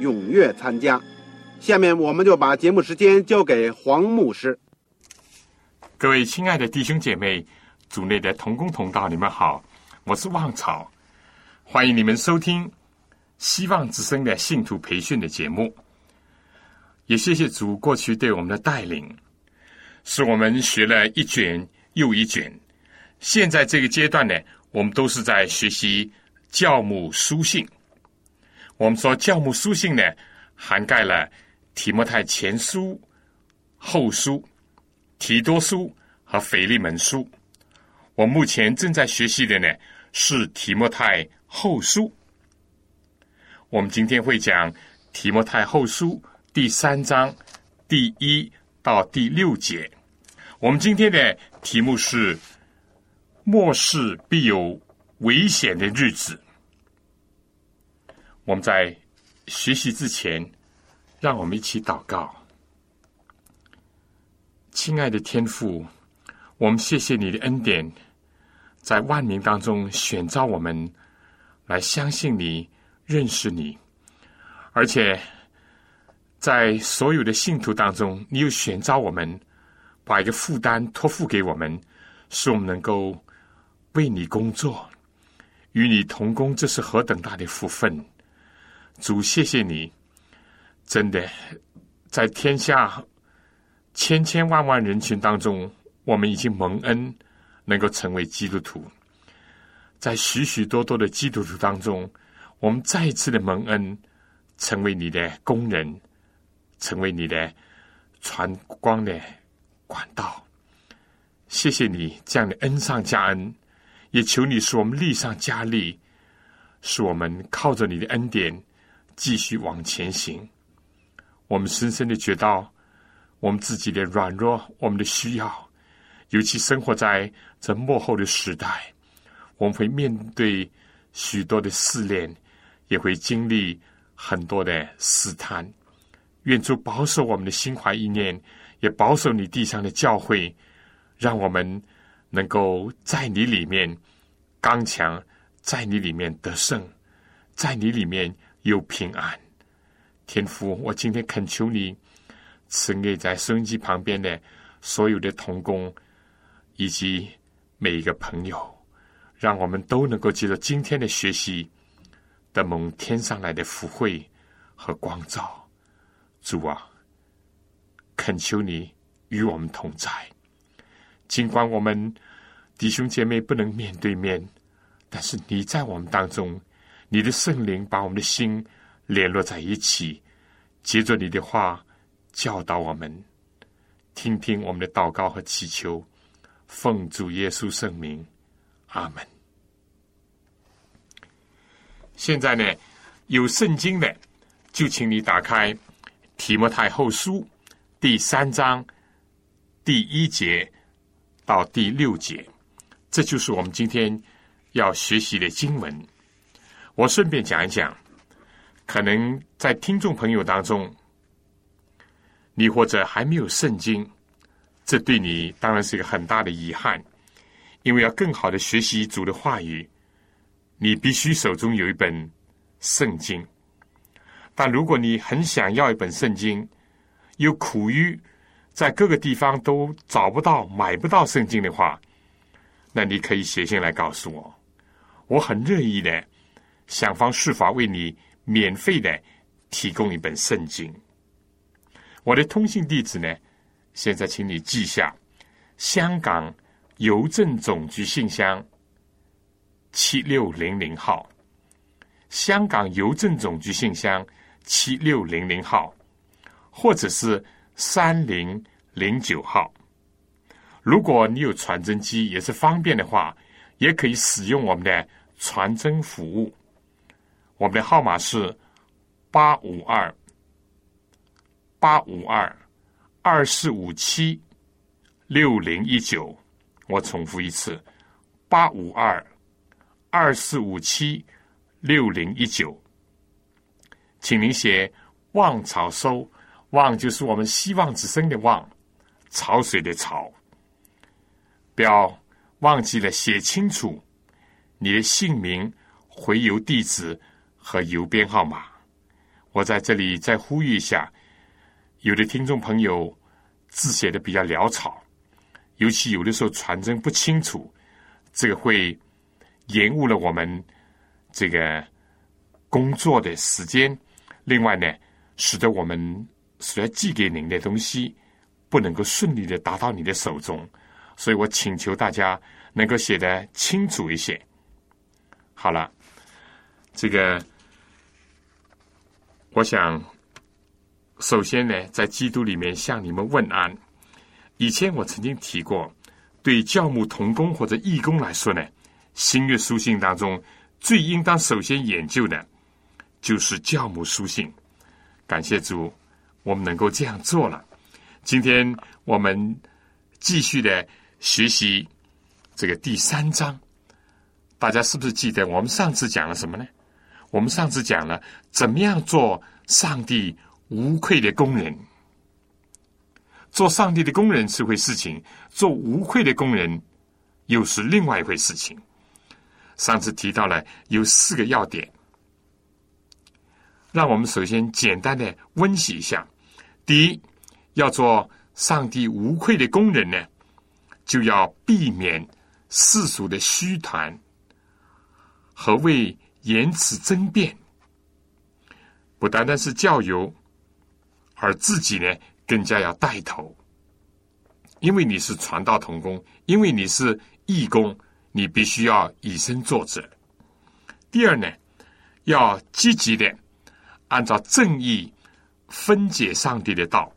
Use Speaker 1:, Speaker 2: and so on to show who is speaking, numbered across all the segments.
Speaker 1: 踊跃参加。下面我们就把节目时间交给黄牧师。
Speaker 2: 各位亲爱的弟兄姐妹、组内的同工同道，你们好，我是旺草，欢迎你们收听希望之声的信徒培训的节目。也谢谢主过去对我们的带领，使我们学了一卷。又一卷，现在这个阶段呢，我们都是在学习教母书信。我们说教母书信呢，涵盖了提摩太前书、后书、提多书和腓利门书。我目前正在学习的呢是提摩太后书。我们今天会讲提摩太后书第三章第一到第六节。我们今天的题目是“末世必有危险的日子”。我们在学习之前，让我们一起祷告。亲爱的天父，我们谢谢你的恩典，在万民当中选召我们来相信你、认识你，而且在所有的信徒当中，你又选召我们。把一个负担托付给我们，使我们能够为你工作，与你同工，这是何等大的福分！主，谢谢你，真的在天下千千万万人群当中，我们已经蒙恩，能够成为基督徒。在许许多多的基督徒当中，我们再一次的蒙恩，成为你的工人，成为你的传光的。管道，谢谢你这样的恩上加恩，也求你使我们力上加力，使我们靠着你的恩典继续往前行。我们深深的觉到我们自己的软弱，我们的需要，尤其生活在这幕后的时代，我们会面对许多的试炼，也会经历很多的试探。愿主保守我们的心怀意念。也保守你地上的教会，让我们能够在你里面刚强，在你里面得胜，在你里面又平安。天父，我今天恳求你赐给在收音机旁边的所有的童工以及每一个朋友，让我们都能够接受今天的学习的蒙天上来的福慧和光照。主啊！恳求你与我们同在，尽管我们弟兄姐妹不能面对面，但是你在我们当中，你的圣灵把我们的心联络在一起，接着你的话教导我们，听听我们的祷告和祈求，奉主耶稣圣名，阿门。现在呢，有圣经的，就请你打开提摩太后书。第三章第一节到第六节，这就是我们今天要学习的经文。我顺便讲一讲，可能在听众朋友当中，你或者还没有圣经，这对你当然是一个很大的遗憾，因为要更好的学习主的话语，你必须手中有一本圣经。但如果你很想要一本圣经，又苦于在各个地方都找不到、买不到圣经的话，那你可以写信来告诉我，我很乐意的想方设法为你免费的提供一本圣经。我的通信地址呢，现在请你记下：香港邮政总局信箱七六零零号，香港邮政总局信箱七六零零号，或者是三零零九号。如果你有传真机，也是方便的话，也可以使用我们的传真服务。我们的号码是八五二八五二二四五七六零一九。我重复一次：八五二二四五七六零一九。请您写“望潮收”，“望”就是我们希望之声的“望”，潮水的“潮”。不要忘记了写清楚你的姓名、回邮地址和邮编号码。我在这里再呼吁一下，有的听众朋友字写的比较潦草，尤其有的时候传真不清楚，这个会延误了我们这个工作的时间。另外呢，使得我们所要寄给您的东西不能够顺利的达到你的手中。所以我请求大家能够写的清楚一些。好了，这个我想首先呢，在基督里面向你们问安。以前我曾经提过，对教牧同工或者义工来说呢，新约书信当中最应当首先研究的，就是教牧书信。感谢主，我们能够这样做了。今天我们继续的。学习这个第三章，大家是不是记得我们上次讲了什么呢？我们上次讲了怎么样做上帝无愧的工人。做上帝的工人是回事情，做无愧的工人又是另外一回事情。上次提到了有四个要点，让我们首先简单的温习一下。第一，要做上帝无愧的工人呢？就要避免世俗的虚谈和为言辞争辩，不单单是教友，而自己呢更加要带头，因为你是传道同工，因为你是义工，你必须要以身作则。第二呢，要积极的按照正义分解上帝的道。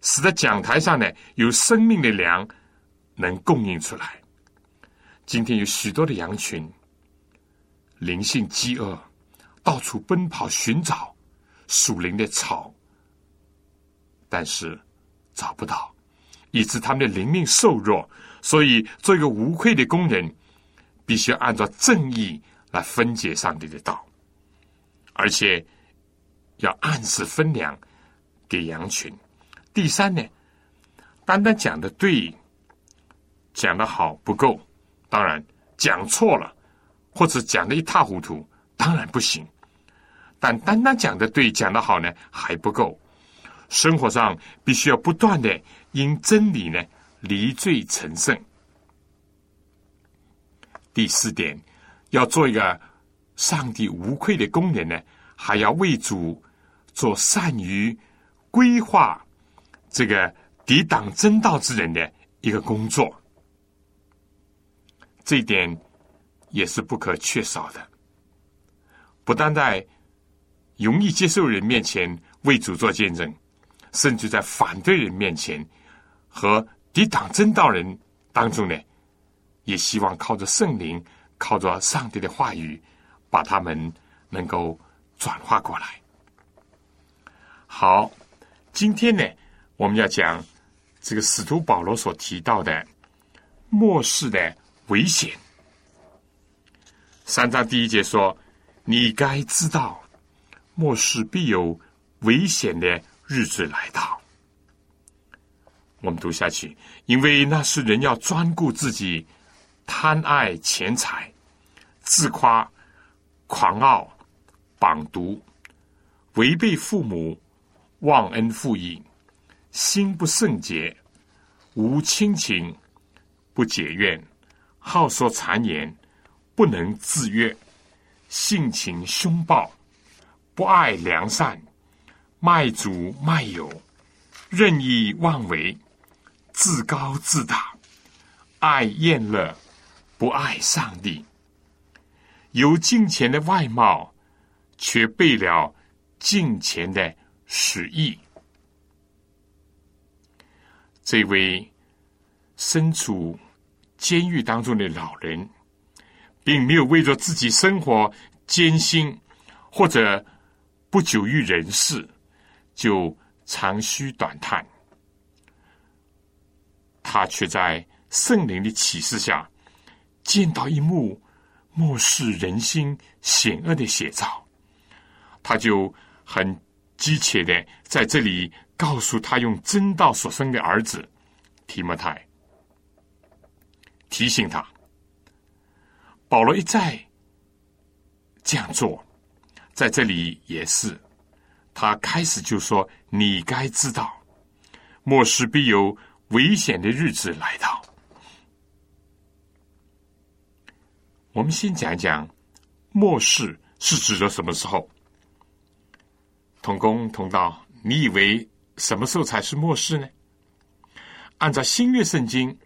Speaker 2: 使得讲台上呢有生命的粮能供应出来。今天有许多的羊群，灵性饥饿，到处奔跑寻找属灵的草，但是找不到，以致他们的灵命瘦弱。所以，做一个无愧的工人，必须要按照正义来分解上帝的道，而且要按时分粮给羊群。第三呢，单单讲的对，讲的好不够，当然讲错了，或者讲的一塌糊涂，当然不行。但单单讲的对，讲的好呢还不够，生活上必须要不断的因真理呢离罪成圣。第四点，要做一个上帝无愧的工人呢，还要为主做善于规划。这个抵挡真道之人的一个工作，这一点也是不可缺少的。不单在容易接受人面前为主做见证，甚至在反对人面前和抵挡真道人当中呢，也希望靠着圣灵，靠着上帝的话语，把他们能够转化过来。好，今天呢。我们要讲这个使徒保罗所提到的末世的危险。三章第一节说：“你该知道，末世必有危险的日子来到。”我们读下去，因为那是人要专顾自己，贪爱钱财，自夸，狂傲，绑毒，违背父母，忘恩负义。心不圣洁，无亲情，不解怨，好说谗言，不能自约，性情凶暴，不爱良善，卖主卖友，任意妄为，自高自大，爱厌乐，不爱上帝。有敬虔的外貌，却背了敬虔的实意。这位身处监狱当中的老人，并没有为着自己生活艰辛或者不久于人世，就长吁短叹。他却在圣灵的启示下，见到一幕漠视人心险恶的写照，他就很急切的在这里。告诉他用真道所生的儿子提摩太，提醒他，保罗一再这样做，在这里也是，他开始就说：“你该知道，末世必有危险的日子来到。”我们先讲一讲末世是指的什么时候？同工同道，你以为？什么时候才是末世呢？按照新约圣经，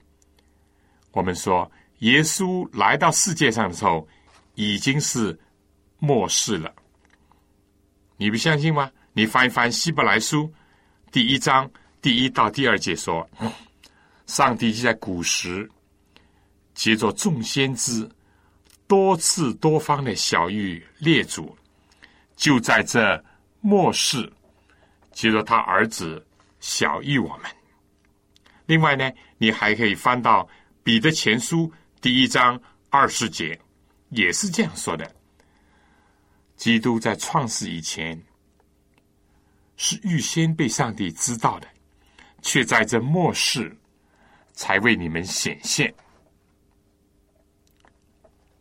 Speaker 2: 我们说耶稣来到世界上的时候已经是末世了。你不相信吗？你翻一翻希伯来书第一章第一到第二节说，上帝就在古时接着众先知多次多方的小谕列祖，就在这末世。接着他儿子小谕我们。另外呢，你还可以翻到彼得前书第一章二十节，也是这样说的：基督在创世以前是预先被上帝知道的，却在这末世才为你们显现。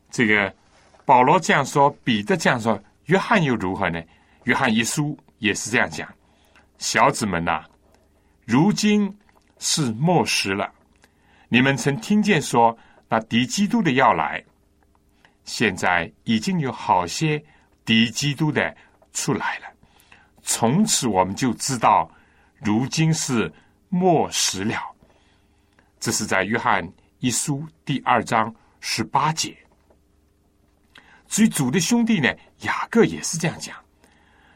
Speaker 2: 这个保罗这样说，彼得这样说，约翰又如何呢？约翰一书也是这样讲。小子们呐，如今是末时了。你们曾听见说那敌基督的要来，现在已经有好些敌基督的出来了。从此我们就知道，如今是末时了。这是在约翰一书第二章十八节。至于主的兄弟呢，雅各也是这样讲：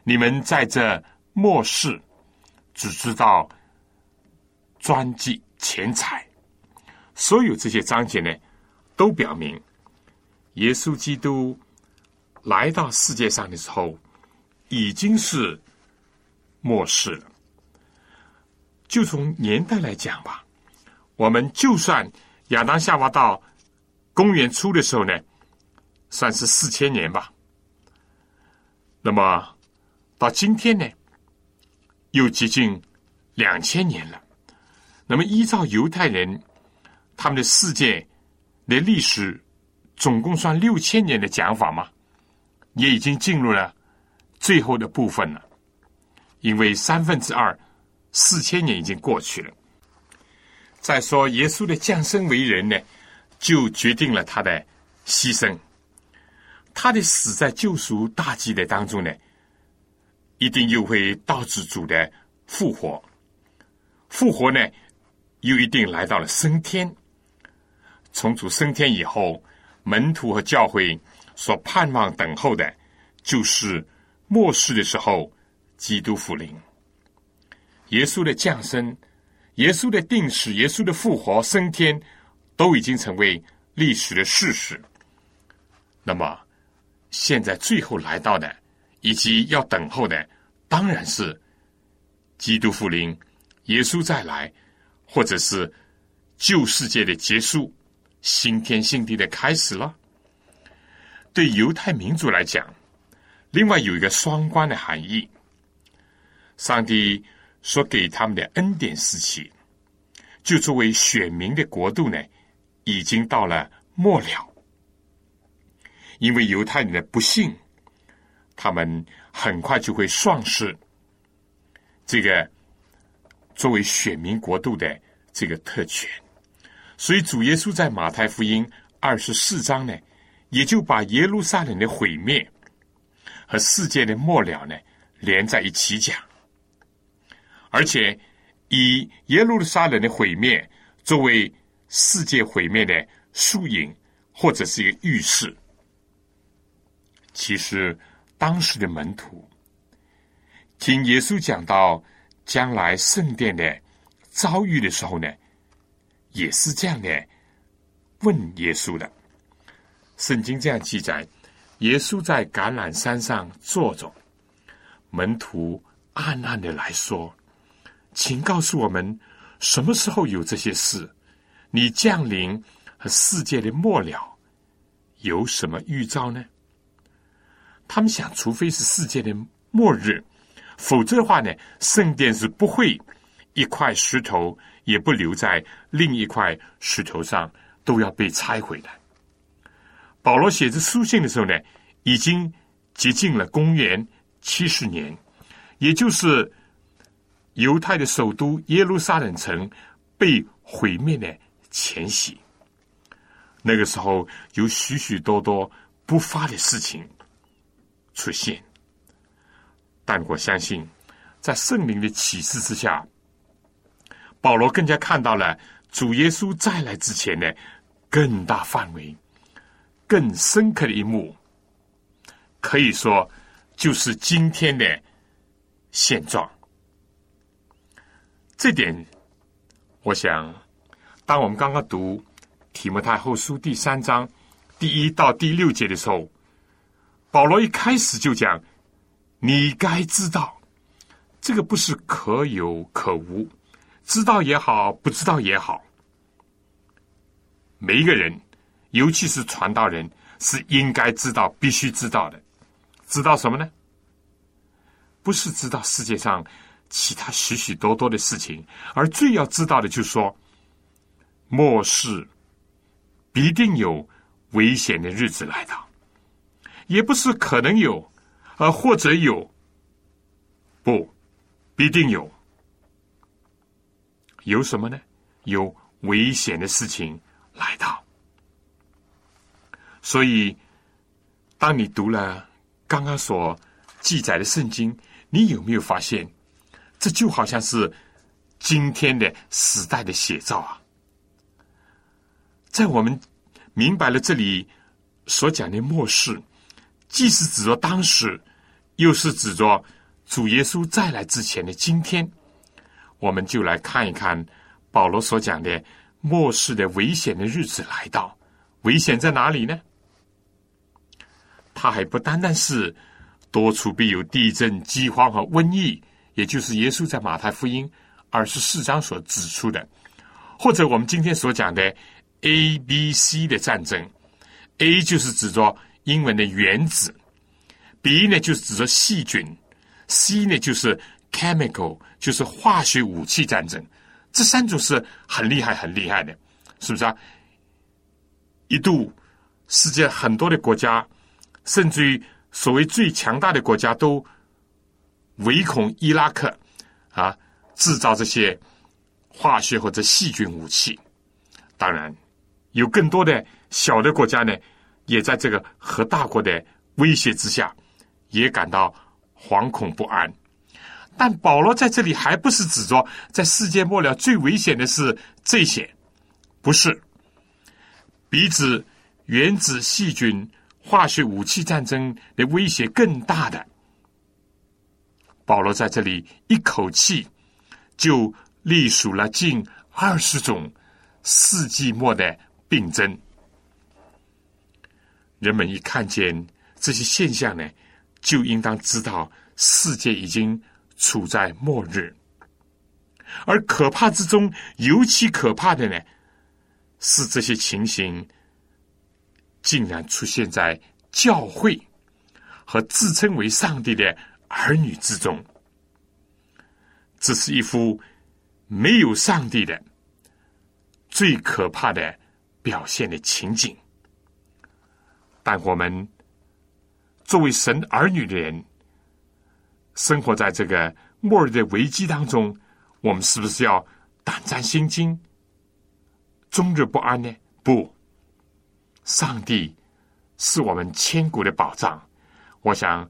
Speaker 2: 你们在这末世。只知道专记钱财，所有这些章节呢，都表明耶稣基督来到世界上的时候已经是末世了。就从年代来讲吧，我们就算亚当夏娃到公元初的时候呢，算是四千年吧。那么到今天呢？又接近两千年了。那么，依照犹太人他们的世界的历史，总共算六千年的讲法嘛，也已经进入了最后的部分了。因为三分之二四千年已经过去了。再说，耶稣的降生为人呢，就决定了他的牺牲。他的死在救赎大计的当中呢。一定又会导致主的复活，复活呢，又一定来到了升天。从主升天以后，门徒和教会所盼望等候的，就是末世的时候，基督复临。耶稣的降生、耶稣的定死、耶稣的复活、升天，都已经成为历史的事实。那么，现在最后来到的。以及要等候的，当然是基督复临、耶稣再来，或者是旧世界的结束、新天新地的开始了。对犹太民族来讲，另外有一个双关的含义：上帝所给他们的恩典时期，就作为选民的国度呢，已经到了末了，因为犹太人的不幸。他们很快就会丧失这个作为选民国度的这个特权，所以主耶稣在马太福音二十四章呢，也就把耶路撒冷的毁灭和世界的末了呢连在一起讲，而且以耶路撒冷的毁灭作为世界毁灭的缩影或者是一个预示。其实当时的门徒听耶稣讲到将来圣殿的遭遇的时候呢，也是这样的问耶稣的。圣经这样记载：耶稣在橄榄山上坐着，门徒暗暗的来说：“请告诉我们，什么时候有这些事？你降临和世界的末了有什么预兆呢？”他们想，除非是世界的末日，否则的话呢，圣殿是不会一块石头也不留在另一块石头上，都要被拆毁的。保罗写这书信的时候呢，已经接近了公元七十年，也就是犹太的首都耶路撒冷城被毁灭的前夕。那个时候有许许多多不发的事情出现，但我相信，在圣灵的启示之下，保罗更加看到了主耶稣再来之前的更大范围。更深刻的一幕，可以说就是今天的现状。这点，我想，当我们刚刚读提摩太后书第三章第一到第六节的时候，保罗一开始就讲：“你该知道，这个不是可有可无，知道也好，不知道也好，每一个人。”尤其是传道人是应该知道、必须知道的。知道什么呢？不是知道世界上其他许许多多的事情，而最要知道的，就是说，末世必定有危险的日子来到。也不是可能有，呃或者有，不，必定有。有什么呢？有危险的事情来到。所以，当你读了刚刚所记载的圣经，你有没有发现，这就好像是今天的时代的写照啊？在我们明白了这里所讲的末世，既是指着当时，又是指着主耶稣再来之前的今天，我们就来看一看保罗所讲的末世的危险的日子来到，危险在哪里呢？他还不单单是多处必有地震、饥荒和瘟疫，也就是耶稣在马太福音二十四章所指出的，或者我们今天所讲的 A、B、C 的战争。A 就是指着英文的原子，B 呢就是指着细菌，C 呢就是 chemical，就是化学武器战争。这三种是很厉害、很厉害的，是不是啊？一度世界很多的国家。甚至于所谓最强大的国家都唯恐伊拉克啊制造这些化学或者细菌武器。当然，有更多的小的国家呢，也在这个核大国的威胁之下，也感到惶恐不安。但保罗在这里还不是指着在世界末了最危险的是这些，不是，比指原子细菌。化学武器战争的威胁更大的，保罗在这里一口气就隶数了近二十种世纪末的病症。人们一看见这些现象呢，就应当知道世界已经处在末日。而可怕之中，尤其可怕的呢，是这些情形。竟然出现在教会和自称为上帝的儿女之中，这是一幅没有上帝的最可怕的表现的情景。但我们作为神儿女的人，生活在这个末日的危机当中，我们是不是要胆战心惊、终日不安呢？不。上帝是我们千古的宝藏。我想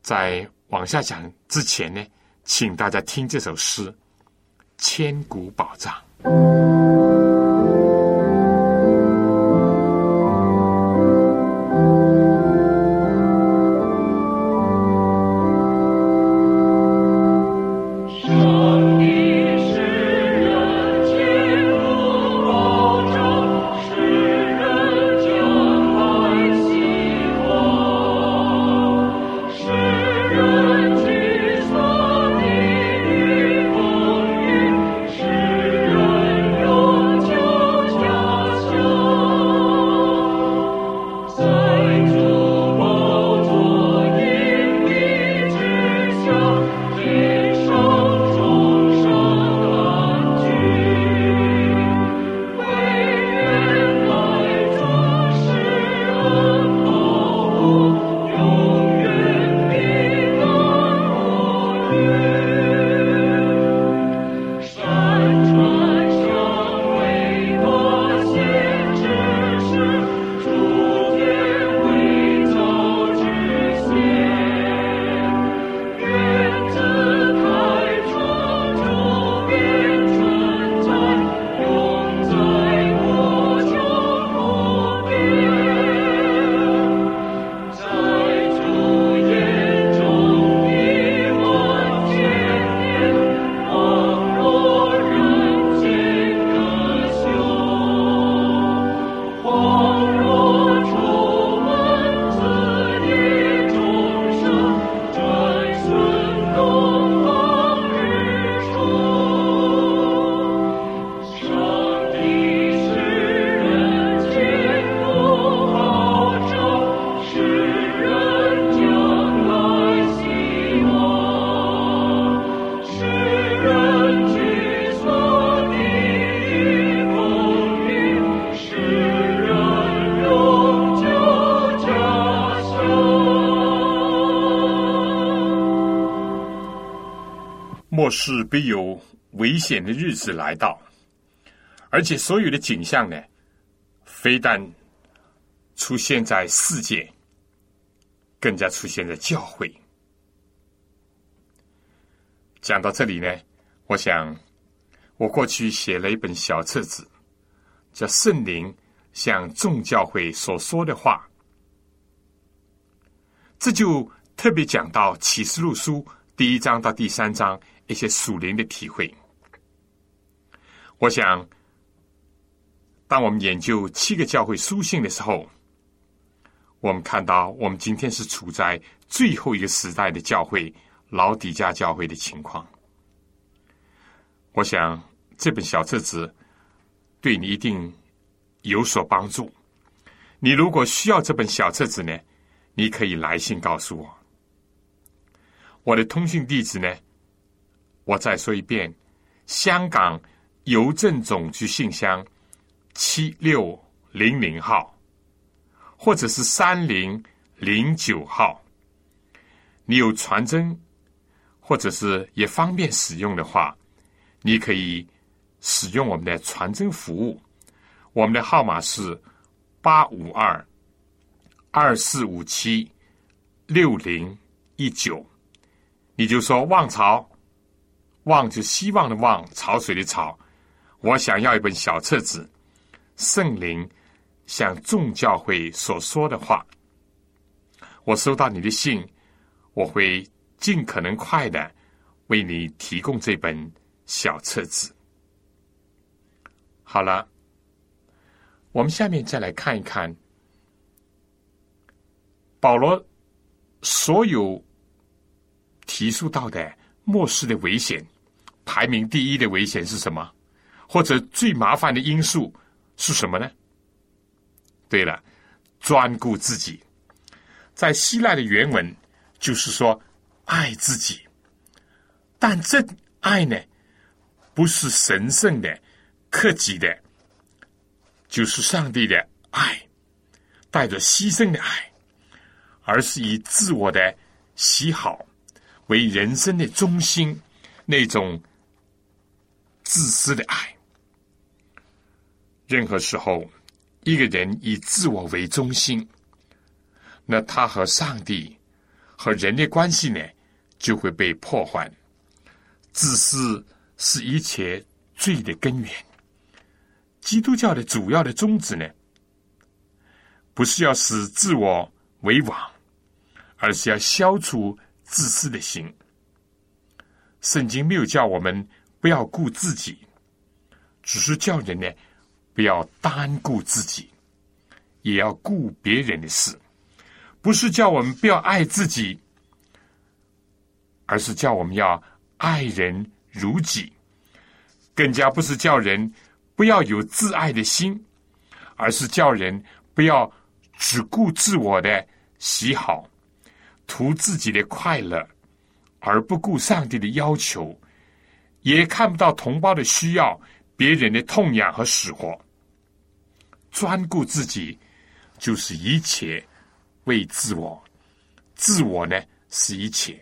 Speaker 2: 在往下讲之前呢，请大家听这首诗《千古宝藏》。末世必有危险的日子来到，而且所有的景象呢，非但出现在世界，更加出现在教会。讲到这里呢，我想我过去写了一本小册子，叫《圣灵向众教会所说的话》，这就特别讲到启示录书第一章到第三章。一些属灵的体会。我想，当我们研究七个教会书信的时候，我们看到我们今天是处在最后一个时代的教会——老底家教会的情况。我想这本小册子对你一定有所帮助。你如果需要这本小册子呢，你可以来信告诉我。我的通讯地址呢？我再说一遍：香港邮政总局信箱七六零零号，或者是三零零九号。你有传真，或者是也方便使用的话，你可以使用我们的传真服务。我们的号码是八五二二四五七六零一九。你就说望潮。望就希望的望，潮水的潮。我想要一本小册子，《圣灵向众教会所说的话》。我收到你的信，我会尽可能快的为你提供这本小册子。好了，我们下面再来看一看保罗所有提述到的末世的危险。排名第一的危险是什么？或者最麻烦的因素是什么呢？对了，专顾自己，在希腊的原文就是说爱自己，但这爱呢，不是神圣的、克己的，就是上帝的爱，带着牺牲的爱，而是以自我的喜好为人生的中心，那种。自私的爱，任何时候一个人以自我为中心，那他和上帝和人的关系呢，就会被破坏。自私是一切罪的根源。基督教的主要的宗旨呢，不是要使自我为王，而是要消除自私的心。圣经没有叫我们不要顾自己，只是叫人呢不要单顾自己，也要顾别人的事。不是叫我们不要爱自己，而是叫我们要爱人如己。更加不是叫人不要有自爱的心，而是叫人不要只顾自我的喜好，图自己的快乐。而不顾上帝的要求，也看不到同胞的需要、别人的痛痒和死活，专顾自己，就是一切为自我。自我呢是一切，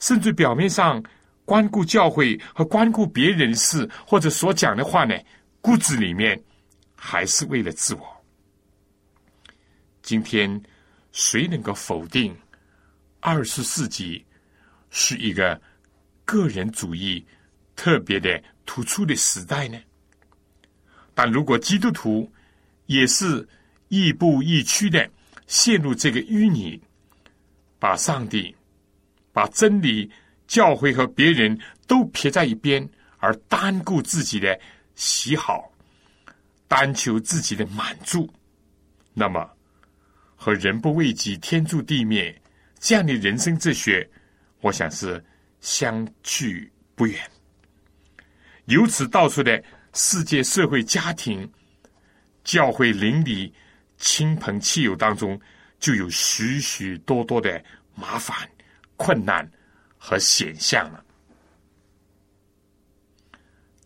Speaker 2: 甚至表面上关顾教会和关顾别人事或者所讲的话呢，骨子里面还是为了自我。今天谁能够否定二十世纪？是一个个人主义特别的突出的时代呢。但如果基督徒也是亦步亦趋的陷入这个淤泥，把上帝、把真理、教会和别人都撇在一边，而单顾自己的喜好，单求自己的满足，那么和人不为己，天诛地灭这样的人生哲学。我想是相去不远。由此道出的世界社会、家庭、教会、邻里、亲朋戚友当中，就有许许多多的麻烦、困难和险象了。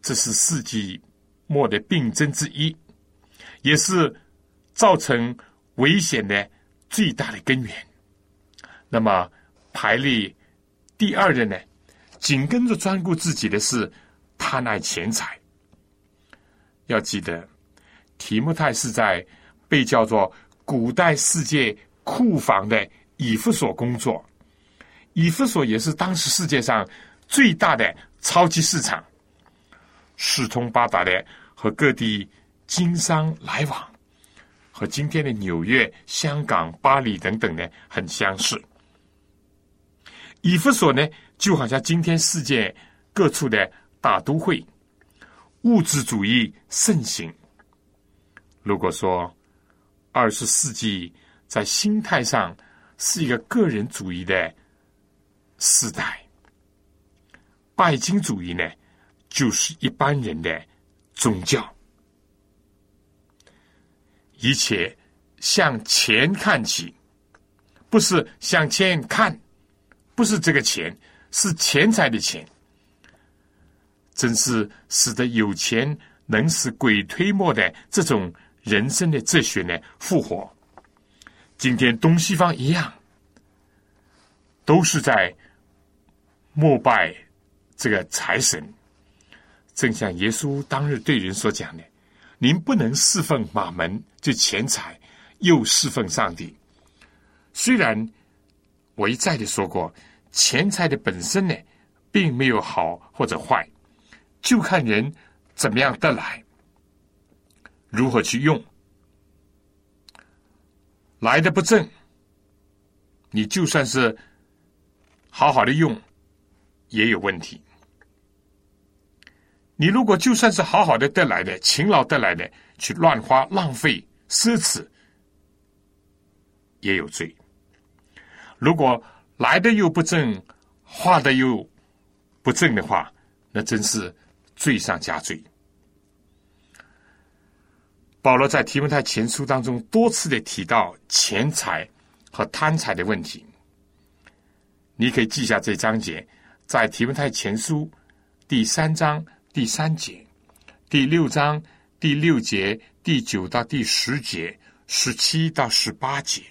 Speaker 2: 这是世纪末的病症之一，也是造成危险的最大的根源。那么排列。第二人呢，紧跟着专顾自己的是贪爱钱财。要记得，提莫泰是在被叫做古代世界库房的以弗所工作，以弗所也是当时世界上最大的超级市场，四通八达的和各地经商来往，和今天的纽约、香港、巴黎等等呢很相似。以弗所呢，就好像今天世界各处的大都会，物质主义盛行。如果说二十世纪在心态上是一个个人主义的时代，拜金主义呢，就是一般人的宗教，一切向钱看齐，不是向前看。不是这个钱，是钱财的钱，真是使得有钱能使鬼推磨的这种人生的哲学呢复活。今天东西方一样，都是在膜拜这个财神，正像耶稣当日对人所讲的：“您不能侍奉马门，就钱财，又侍奉上帝。”虽然我一再的说过。钱财的本身呢，并没有好或者坏，就看人怎么样得来，如何去用。来的不正，你就算是好好的用，也有问题。你如果就算是好好的得来的、勤劳得来的，去乱花、浪费、奢侈，也有罪。如果来的又不正，画的又不正的话，那真是罪上加罪。保罗在提摩太前书当中多次的提到钱财和贪财的问题，你可以记下这章节，在提摩太前书第三章第三节、第六章第六节、第九到第十节、十七到十八节，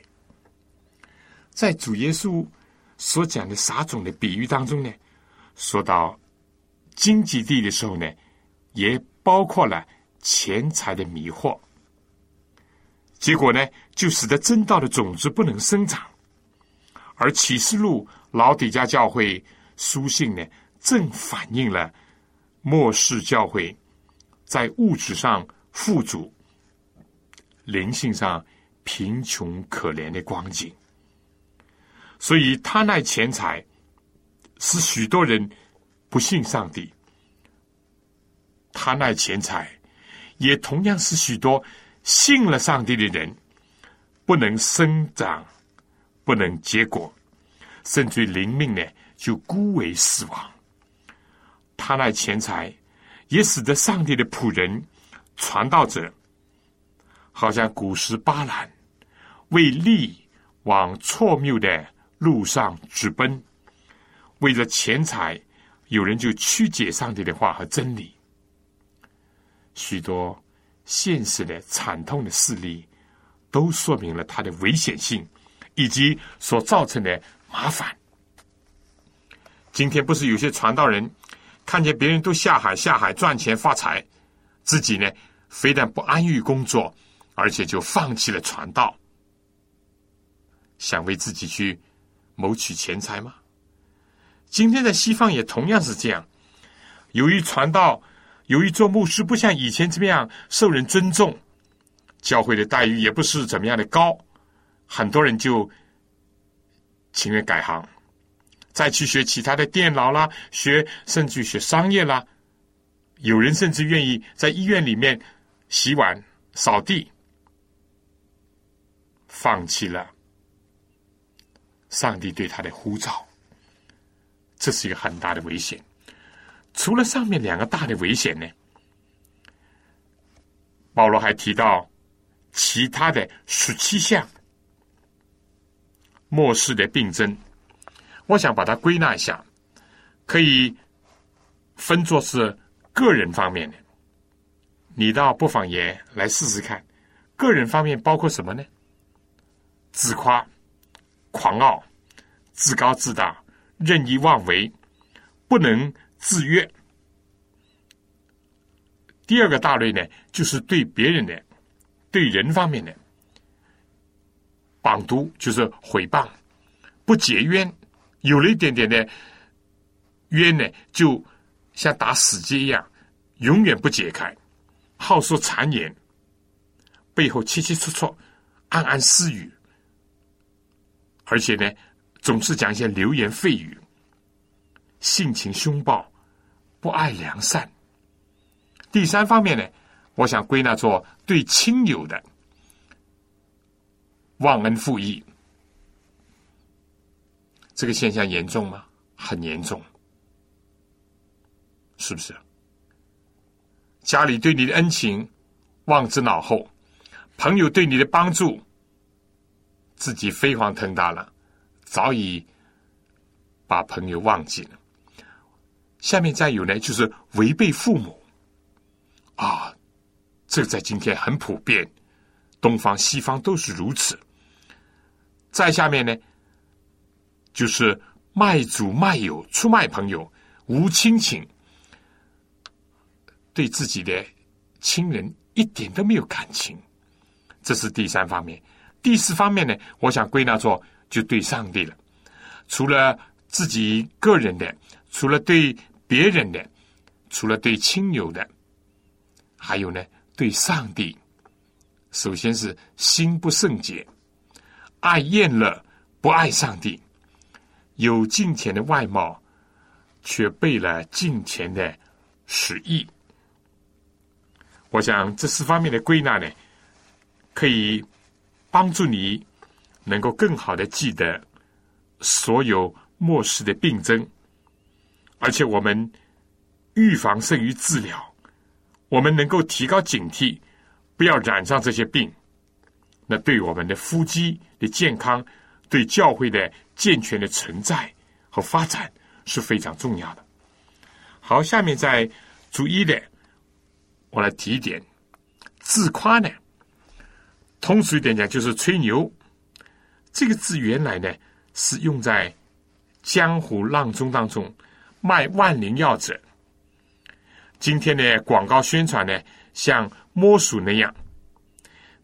Speaker 2: 在主耶稣。所讲的撒种的比喻当中呢，说到经济地的时候呢，也包括了钱财的迷惑。结果呢，就使得真道的种子不能生长。而启示录老底家教会书信呢，正反映了末世教会在物质上富足、灵性上贫穷可怜的光景。所以，他那钱财使许多人不信上帝；他那钱财也同样是许多信了上帝的人不能生长、不能结果，甚至灵命呢就孤为死亡。他那钱财也使得上帝的仆人、传道者，好像古时巴兰为利往错谬的。路上直奔，为了钱财，有人就曲解上帝的话和真理。许多现实的惨痛的事例，都说明了它的危险性以及所造成的麻烦。今天不是有些传道人看见别人都下海下海赚钱发财，自己呢非但不安于工作，而且就放弃了传道，想为自己去。谋取钱财吗？今天在西方也同样是这样。由于传道，由于做牧师不像以前这么样受人尊重，教会的待遇也不是怎么样的高，很多人就情愿改行，再去学其他的电脑啦，学甚至学商业啦。有人甚至愿意在医院里面洗碗、扫地，放弃了。上帝对他的呼召，这是一个很大的危险。除了上面两个大的危险呢，保罗还提到其他的十七项末世的病症。我想把它归纳一下，可以分作是个人方面的。你倒不妨也来试试看，个人方面包括什么呢？自夸。狂傲、自高自大、任意妄为、不能自约。第二个大类呢，就是对别人的、对人方面的绑毒，就是毁谤、不解冤，有了一点点的冤呢，就像打死结一样，永远不解开，好说谗言，背后切切磋磋，暗暗私语。而且呢，总是讲一些流言蜚语，性情凶暴，不爱良善。第三方面呢，我想归纳作对亲友的忘恩负义。这个现象严重吗？很严重，是不是？家里对你的恩情忘之脑后，朋友对你的帮助。自己飞黄腾达了，早已把朋友忘记了。下面再有呢，就是违背父母啊，这在今天很普遍，东方西方都是如此。再下面呢，就是卖主卖友、出卖朋友、无亲情，对自己的亲人一点都没有感情，这是第三方面。第四方面呢，我想归纳作就对上帝了。除了自己个人的，除了对别人的，除了对亲友的，还有呢，对上帝。首先是心不圣洁，爱厌乐，不爱上帝，有金钱的外貌，却背了金钱的实意。我想这四方面的归纳呢，可以。帮助你能够更好的记得所有末世的病症，而且我们预防胜于治疗，我们能够提高警惕，不要染上这些病。那对我们的腹肌的健康，对教会的健全的存在和发展是非常重要的。好，下面再逐一的我来提一点自夸呢。通俗一点讲，就是吹牛。这个字原来呢是用在江湖浪中当中卖万灵药者。今天的广告宣传呢，像摸鼠那样，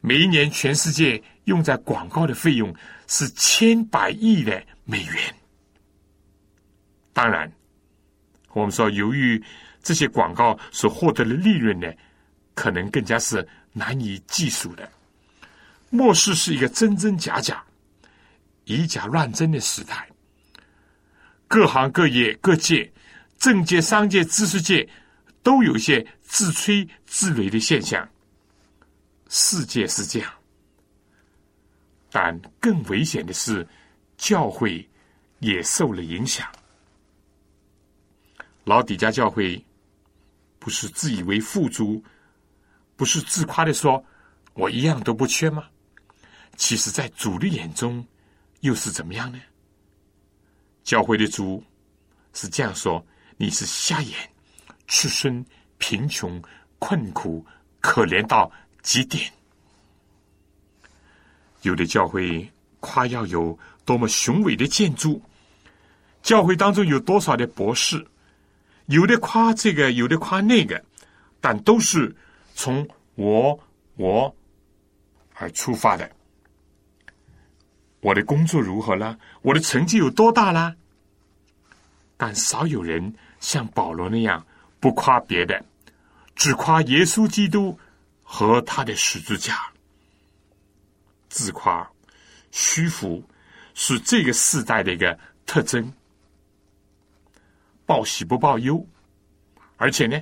Speaker 2: 每一年全世界用在广告的费用是千百亿的美元。当然，我们说由于这些广告所获得的利润呢，可能更加是难以计数的。末世是一个真真假假、以假乱真的时代，各行各业、各界、政界、商界、知识界都有一些自吹自擂的现象。世界是这样，但更危险的是，教会也受了影响。老底家教会不是自以为富足，不是自夸的说“我一样都不缺”吗？其实，在主的眼中，又是怎么样呢？教会的主是这样说：“你是瞎眼、出身、贫穷、困苦、可怜到极点。”有的教会夸耀有多么雄伟的建筑，教会当中有多少的博士。有的夸这个，有的夸那个，但都是从我我而出发的。我的工作如何了？我的成绩有多大了？但少有人像保罗那样不夸别的，只夸耶稣基督和他的十字架。自夸、虚浮是这个时代的一个特征。报喜不报忧，而且呢，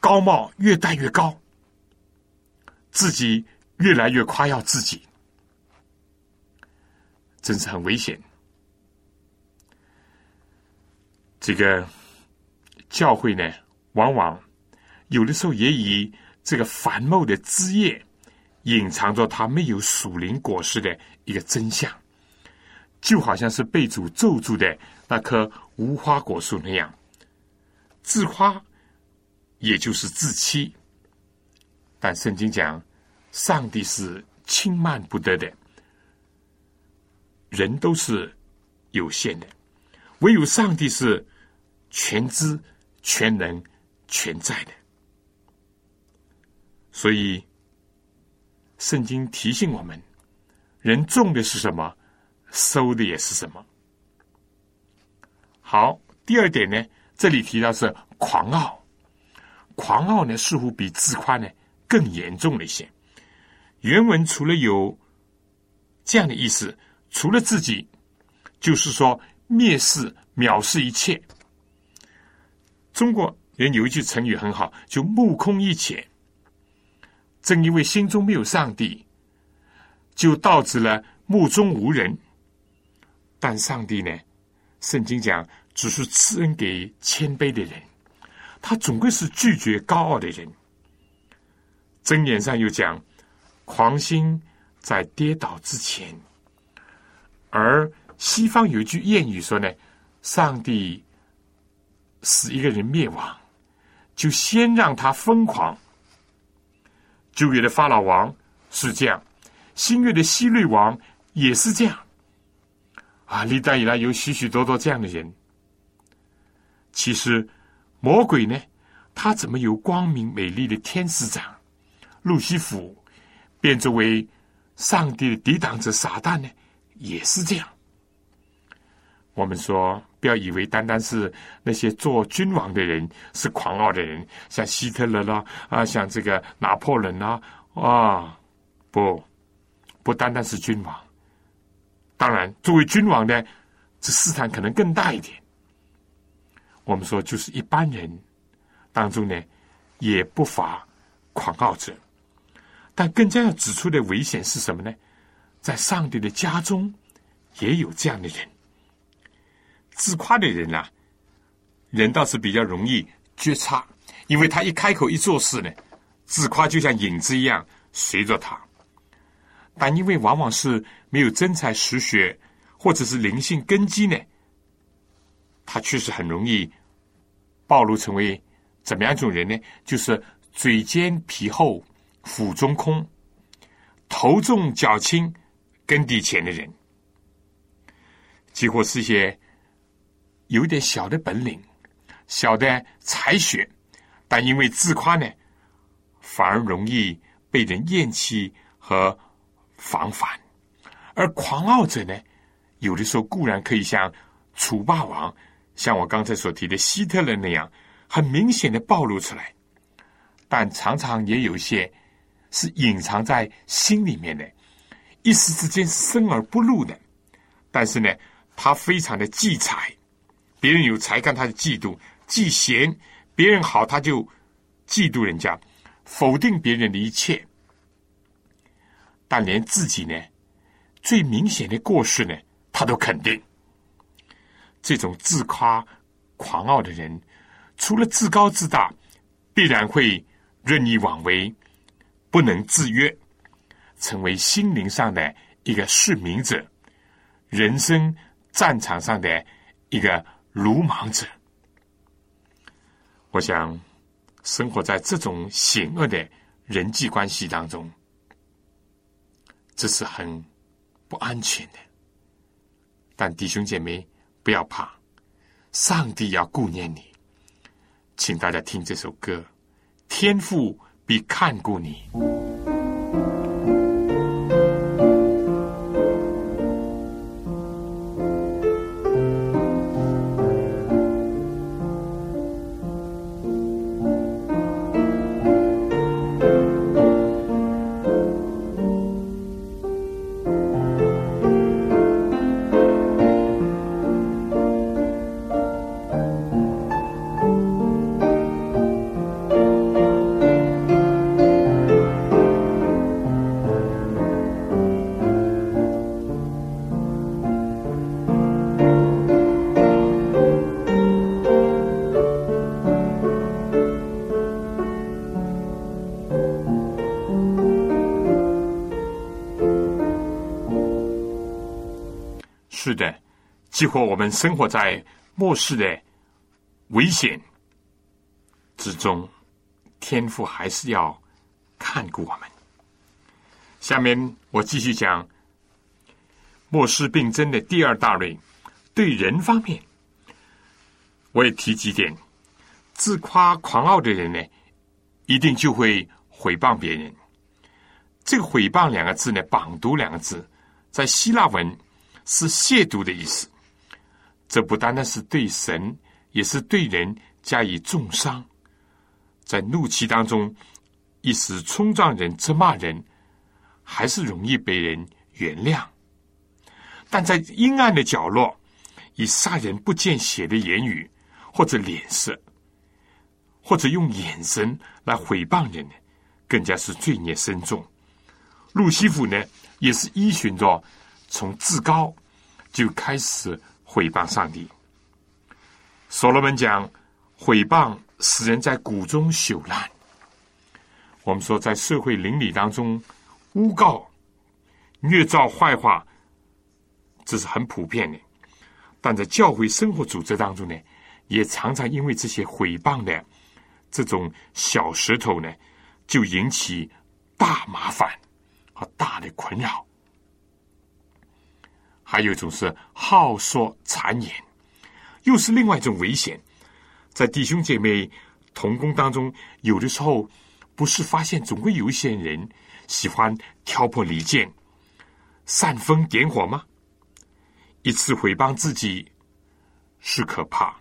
Speaker 2: 高帽越戴越高，自己越来越夸耀自己，真是很危险。这个教会呢，往往有的时候也以这个繁茂的枝叶，隐藏着它没有属灵果实的一个真相，就好像是被主咒住的那棵。无花果树那样自夸，也就是自欺。但圣经讲，上帝是轻慢不得的，人都是有限的，唯有上帝是全知、全能、全在的。所以，圣经提醒我们：人种的是什么，收的也是什么。好，第二点呢，这里提到是狂傲，狂傲呢似乎比自夸呢更严重了一些。原文除了有这样的意思，除了自己，就是说蔑视、藐视一切。中国人有一句成语很好，就目空一切。正因为心中没有上帝，就导致了目中无人。但上帝呢，圣经讲。只是赐恩给谦卑的人，他总归是拒绝高傲的人。箴言上又讲，狂心在跌倒之前。而西方有一句谚语说呢，上帝使一个人灭亡，就先让他疯狂。旧约的法老王是这样，新约的希律王也是这样。啊，历代以来有许许多多这样的人。其实，魔鬼呢，他怎么由光明美丽的天使长路西弗变作为上帝的抵挡者撒旦呢？也是这样。我们说，不要以为单单是那些做君王的人是狂傲的人，像希特勒啦啊，像这个拿破仑啊啊，不，不单单是君王。当然，作为君王的，这试探可能更大一点。我们说，就是一般人当中呢，也不乏狂傲者，但更加要指出的危险是什么呢？在上帝的家中也有这样的人，自夸的人啊，人倒是比较容易觉察，因为他一开口一做事呢，自夸就像影子一样随着他，但因为往往是没有真才实学，或者是灵性根基呢。他确实很容易暴露成为怎么样一种人呢？就是嘴尖皮厚、腹中空、头重脚轻、耕地前的人，几乎是些有点小的本领、小的才学，但因为自夸呢，反而容易被人厌弃和防范；而狂傲者呢，有的时候固然可以像楚霸王，像我刚才所提的希特勒那样，很明显的暴露出来，但常常也有些是隐藏在心里面的，一时之间生而不露的。但是呢，他非常的忌才，别人有才干，他就嫉妒；忌贤，别人好，他就嫉妒人家。否定别人的一切，但连自己呢最明显的过失呢，他都肯定。这种自夸、狂傲的人，除了自高自大，必然会任意妄为，不能自约，成为心灵上的一个失明者，人生战场上的一个鲁莽者。我想。生活在这种险恶的人际关系当中，这是很不安全的。但弟兄姐妹不要怕，上帝要顾念你。请大家听这首歌，天父必看顾你。几乎我们生活在末世的危险之中，天父还是要看顾我们。下面我继续讲末世病症的第二大类，对人方面，我也提几点：自夸狂傲的人呢，一定就会毁谤别人。这个“毁谤”两个字呢，“榜读”两个字，在希腊文。是亵渎的意思，这不单单是对神，也是对人加以重伤。在怒气当中一时冲撞人、责骂人，还是容易被人原谅；但在阴暗的角落，以杀人不见血的言语，或者脸色，或者用眼神来毁谤人，更加是罪孽深重。路西弗呢，也是依循着。从至高就开始毁谤上帝。所罗门讲，毁谤使人在谷中朽烂。我们说，在社会邻里当中，诬告、虐造、坏话，这是很普遍的。但在教会生活组织当中呢，也常常因为这些毁谤的这种小石头呢，就引起大麻烦和大的困扰。还有一种是好说谗言，又是另外一种危险。在弟兄姐妹同工当中，有的时候不是发现总会有一些人喜欢挑拨离间、煽风点火吗？一次毁谤自己是可怕，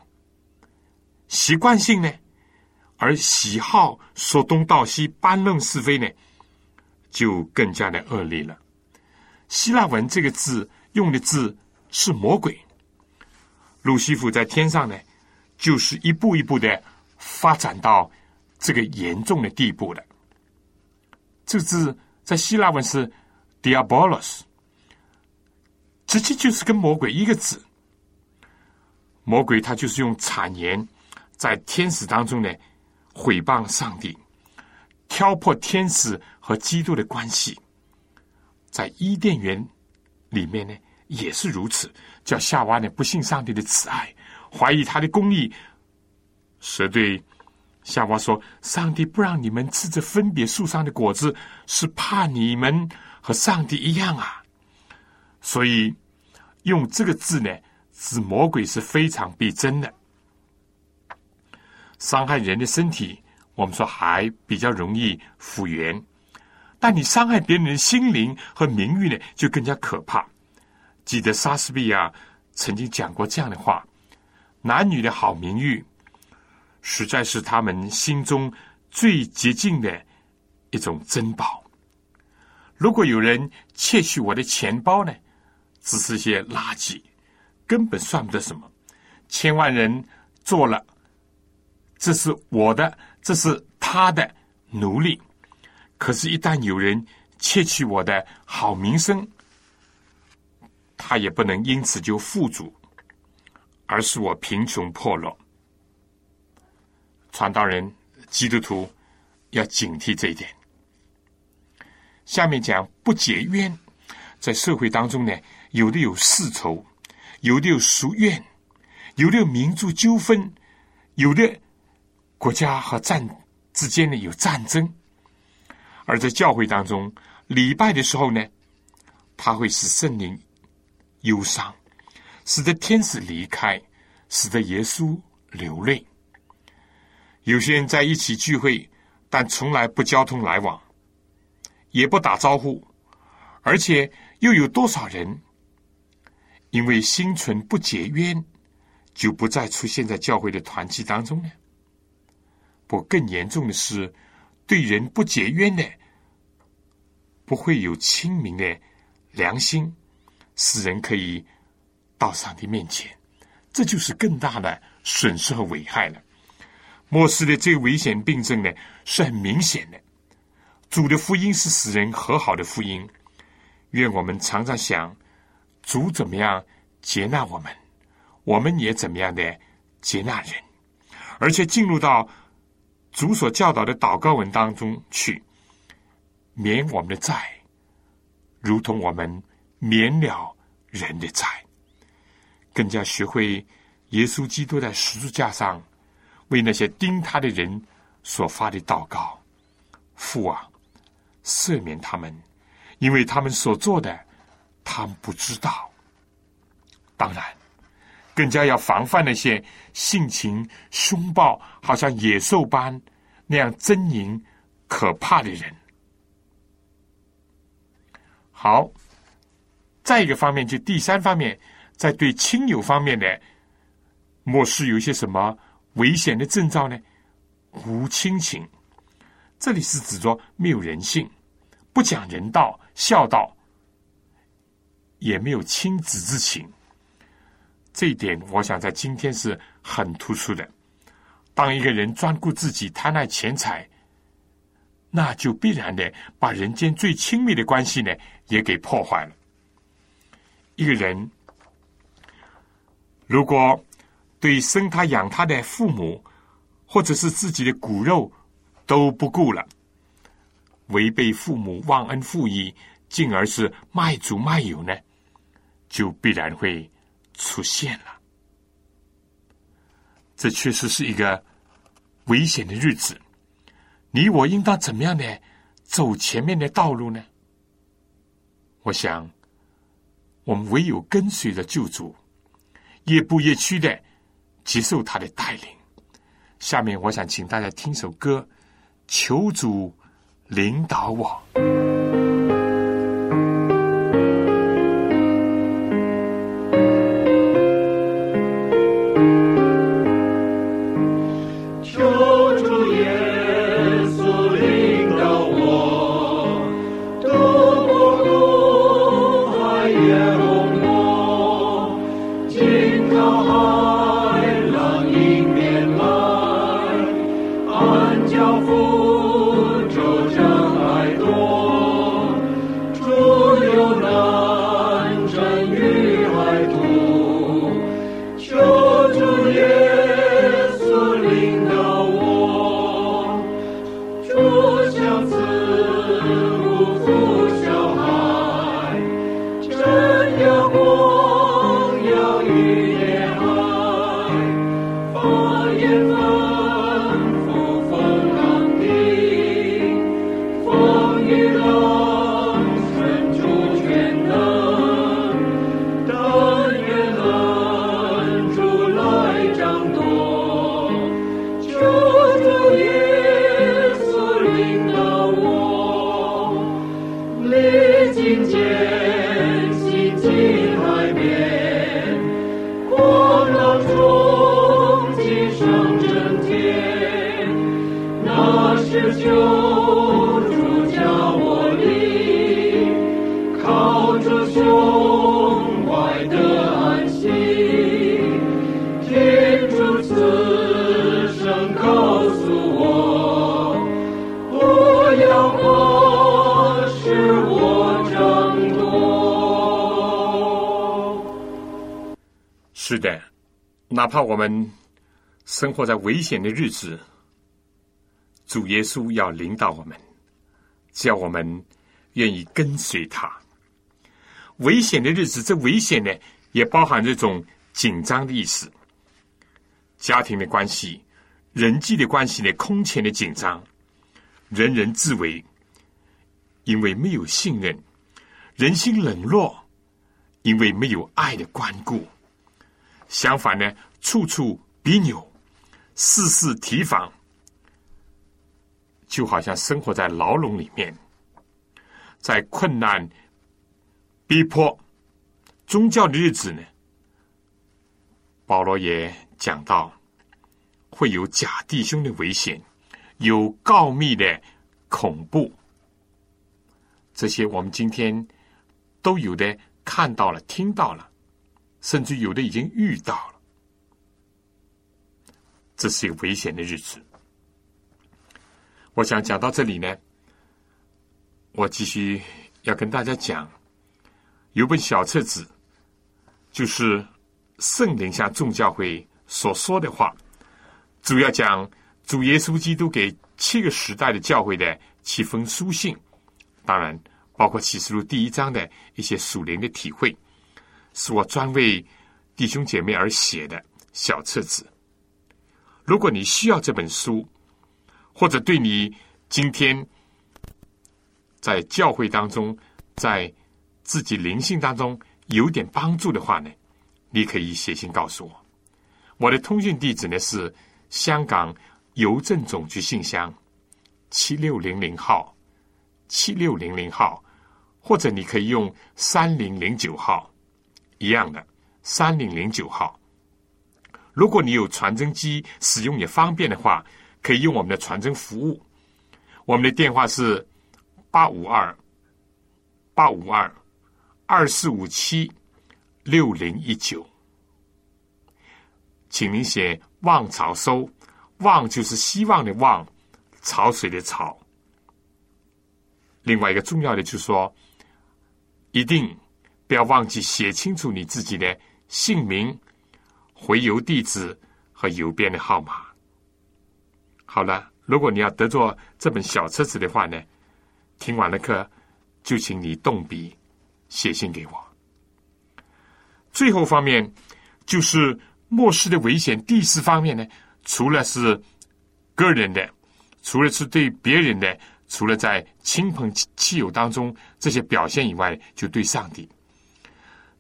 Speaker 2: 习惯性呢，而喜好说东道西、搬弄是非呢，就更加的恶劣了。希腊文这个字。用的字是魔鬼。路西弗在天上呢，就是一步一步的发展到这个严重的地步的。这个字在希腊文是 diabolos，直接就是跟魔鬼一个字。魔鬼他就是用谗言在天使当中呢毁谤上帝，挑破天使和基督的关系，在伊甸园。里面呢也是如此，叫夏娃呢不信上帝的慈爱，怀疑他的公义。蛇对夏娃说：“上帝不让你们吃这分别树上的果子，是怕你们和上帝一样啊。”所以用这个字呢，指魔鬼是非常逼真的，伤害人的身体。我们说还比较容易复原，但你伤害别人的心灵和名誉呢，就更加可怕。记得莎士比亚曾经讲过这样的话：男女的好名誉，实在是他们心中最洁净的一种珍宝。如果有人窃取我的钱包呢，只是些垃圾，根本算不得什么。千万人做了，这是我的，这是他的奴隶。可是，一旦有人窃取我的好名声，他也不能因此就富足，而是我贫穷破落。传道人、基督徒要警惕这一点。下面讲不结冤，在社会当中呢，有的有世仇，有的有俗怨，有的有民族纠纷，有的国家和战之间呢有战争。而在教会当中礼拜的时候呢，他会使圣灵忧伤，使得天使离开，使得耶稣流泪。有些人在一起聚会，但从来不交通来往，也不打招呼，而且又有多少人因为心存不解冤，就不再出现在教会的团契当中呢？不，更严重的是，对人不解冤的。不会有清明的良心，使人可以到上帝面前，这就是更大的损失和危害了。末世的这个危险病症呢，是很明显的。主的福音是使人和好的福音，愿我们常常想，主怎么样接纳我们，我们也怎么样的接纳人，而且进入到主所教导的祷告文当中去。免我们的债，如同我们免了人的债。更加学会耶稣基督在十字架上为那些钉他的人所发的祷告：父啊，赦免他们，因为他们所做的，他们不知道。当然，更加要防范那些性情凶暴、好像野兽般那样狰狞、可怕的人。好，再一个方面，就第三方面，在对亲友方面的，末世有一些什么危险的征兆呢？无亲情，这里是指着没有人性，不讲人道、孝道，也没有亲子之情。这一点，我想在今天是很突出的。当一个人专顾自己、贪爱钱财。那就必然的把人间最亲密的关系呢，也给破坏了。一个人如果对生他养他的父母，或者是自己的骨肉都不顾了，违背父母忘恩负义，进而是卖主卖友呢，就必然会出现了。这确实是一个危险的日子。你我应当怎么样呢走前面的道路呢？我想，我们唯有跟随着救主，一步一趋的接受他的带领。下面，我想请大家听首歌，求主领导我。怕我们生活在危险的日子，主耶稣要领导我们，只要我们愿意跟随他。危险的日子，这危险呢，也包含这种紧张的意思。家庭的关系、人际的关系呢，空前的紧张，人人自危，因为没有信任；人心冷落，因为没有爱的关顾。相反呢，处处比扭，事事提防，就好像生活在牢笼里面，在困难、逼迫、宗教的日子呢。保罗也讲到，会有假弟兄的危险，有告密的恐怖，这些我们今天都有的看到了、听到了。甚至有的已经遇到了，这是一个危险的日子。我想讲到这里呢，我继续要跟大家讲，有本小册子，就是圣灵向众教会所说的话，主要讲主耶稣基督给七个时代的教会的七封书信，当然包括启示录第一章的一些属灵的体会。是我专为弟兄姐妹而写的小册子。如果你需要这本书，或者对你今天在教会当中、在自己灵性当中有点帮助的话呢，你可以写信告诉我。我的通讯地址呢是香港邮政总局信箱七六零零号，七六零零号，或者你可以用三零零九号。一样的，三零零九号。如果你有传真机使用也方便的话，可以用我们的传真服务。我们的电话是八五二八五二二四五七六零一九，请您写“望潮收”，“望”就是希望的“望”，潮水的“潮”。另外一个重要的就是说，一定。不要忘记写清楚你自己的姓名、回邮地址和邮编的号码。好了，如果你要得着这本小册子的话呢，听完了课就请你动笔写信给我。最后方面就是末世的危险。第四方面呢，除了是个人的，除了是对别人的，除了在亲朋戚友当中这些表现以外，就对上帝。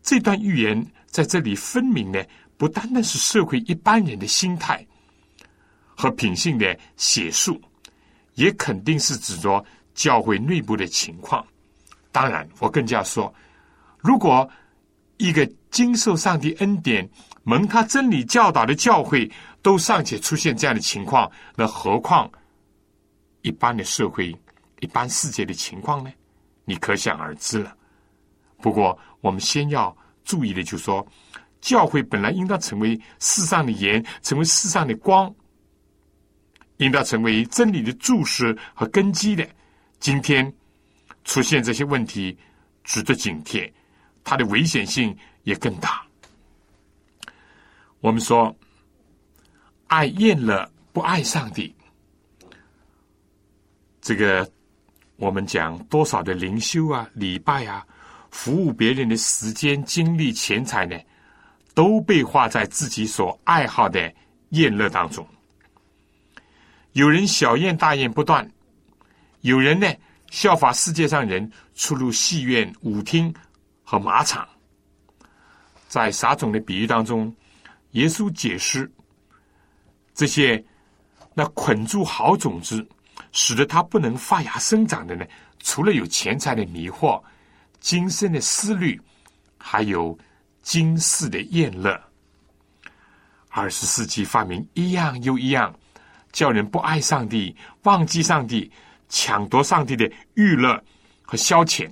Speaker 2: 这段预言在这里分明呢，不单单是社会一般人的心态和品性的写述，也肯定是指着教会内部的情况。当然，我更加说，如果一个经受上帝恩典、蒙他真理教导的教会都尚且出现这样的情况，那何况一般的社会、一般世界的情况呢？你可想而知了。不过，我们先要注意的，就是说，教会本来应当成为世上的盐，成为世上的光，应当成为真理的注释和根基的。今天出现这些问题，值得警惕，它的危险性也更大。我们说，爱厌了，不爱上帝，这个我们讲多少的灵修啊、礼拜啊。服务别人的时间、精力、钱财呢，都被花在自己所爱好的宴乐当中。有人小宴大宴不断，有人呢效法世界上人出入戏院、舞厅和马场。在撒种的比喻当中，耶稣解释这些那捆住好种子，使得它不能发芽生长的呢，除了有钱财的迷惑。今生的思虑，还有今世的厌乐。二十世纪发明一样又一样，叫人不爱上帝、忘记上帝、抢夺上帝的娱乐和消遣。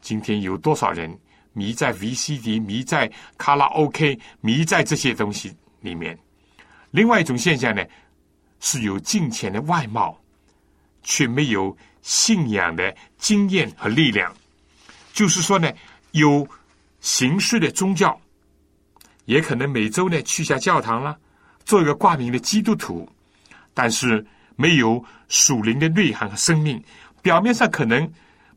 Speaker 2: 今天有多少人迷在 VCD、迷在卡拉 OK、迷在这些东西里面？另外一种现象呢，是有金钱的外貌，却没有信仰的经验和力量。就是说呢，有形式的宗教，也可能每周呢去下教堂啦，做一个挂名的基督徒，但是没有属灵的内涵和生命。表面上可能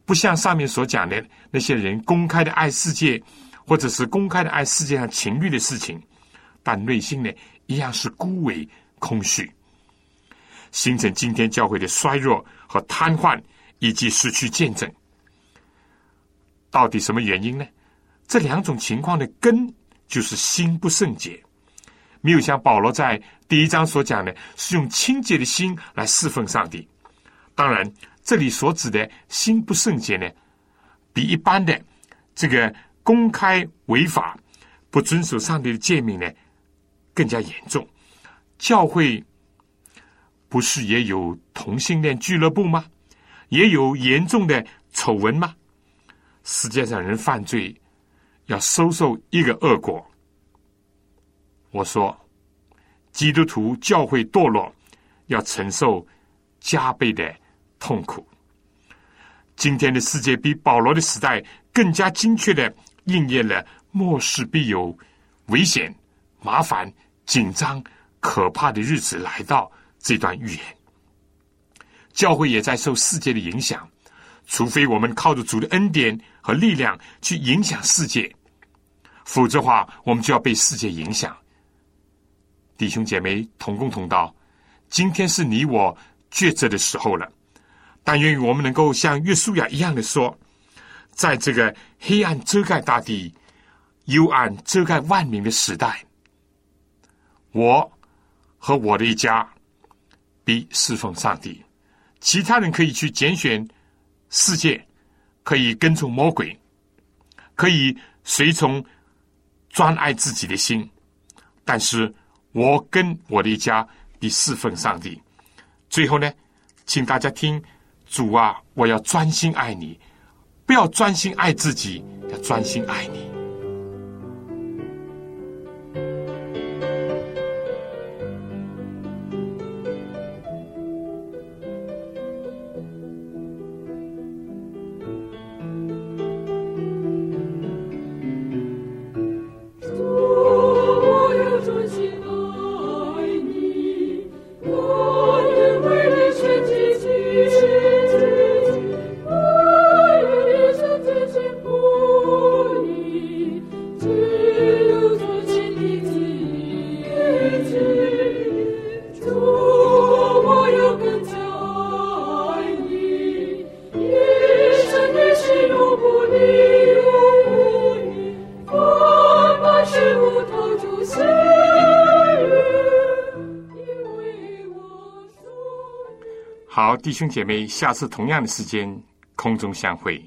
Speaker 2: 不像上面所讲的那些人公开的爱世界，或者是公开的爱世界上情欲的事情，但内心呢一样是孤萎空虚，形成今天教会的衰弱和瘫痪，以及失去见证。到底什么原因呢？这两种情况的根就是心不圣洁，没有像保罗在第一章所讲的，是用清洁的心来侍奉上帝。当然，这里所指的心不圣洁呢，比一般的这个公开违法、不遵守上帝的诫命呢，更加严重。教会不是也有同性恋俱乐部吗？也有严重的丑闻吗？世界上人犯罪要收受一个恶果。我说，基督徒教会堕落要承受加倍的痛苦。今天的世界比保罗的时代更加精确的应验了“末世必有危险、麻烦、紧张、可怕的日子来到”这段预言。教会也在受世界的影响。除非我们靠着主的恩典和力量去影响世界，否则话，我们就要被世界影响。弟兄姐妹同工同道，今天是你我抉择的时候了。但愿我们能够像约书亚一样的说，在这个黑暗遮盖大地、幽暗遮盖万民的时代，我和我的一家必侍奉上帝，其他人可以去拣选。世界可以跟从魔鬼，可以随从专爱自己的心，但是我跟我的一家必侍奉上帝。最后呢，请大家听主啊，我要专心爱你，不要专心爱自己，要专心爱你。弟兄姐妹，下次同样的时间空中相会。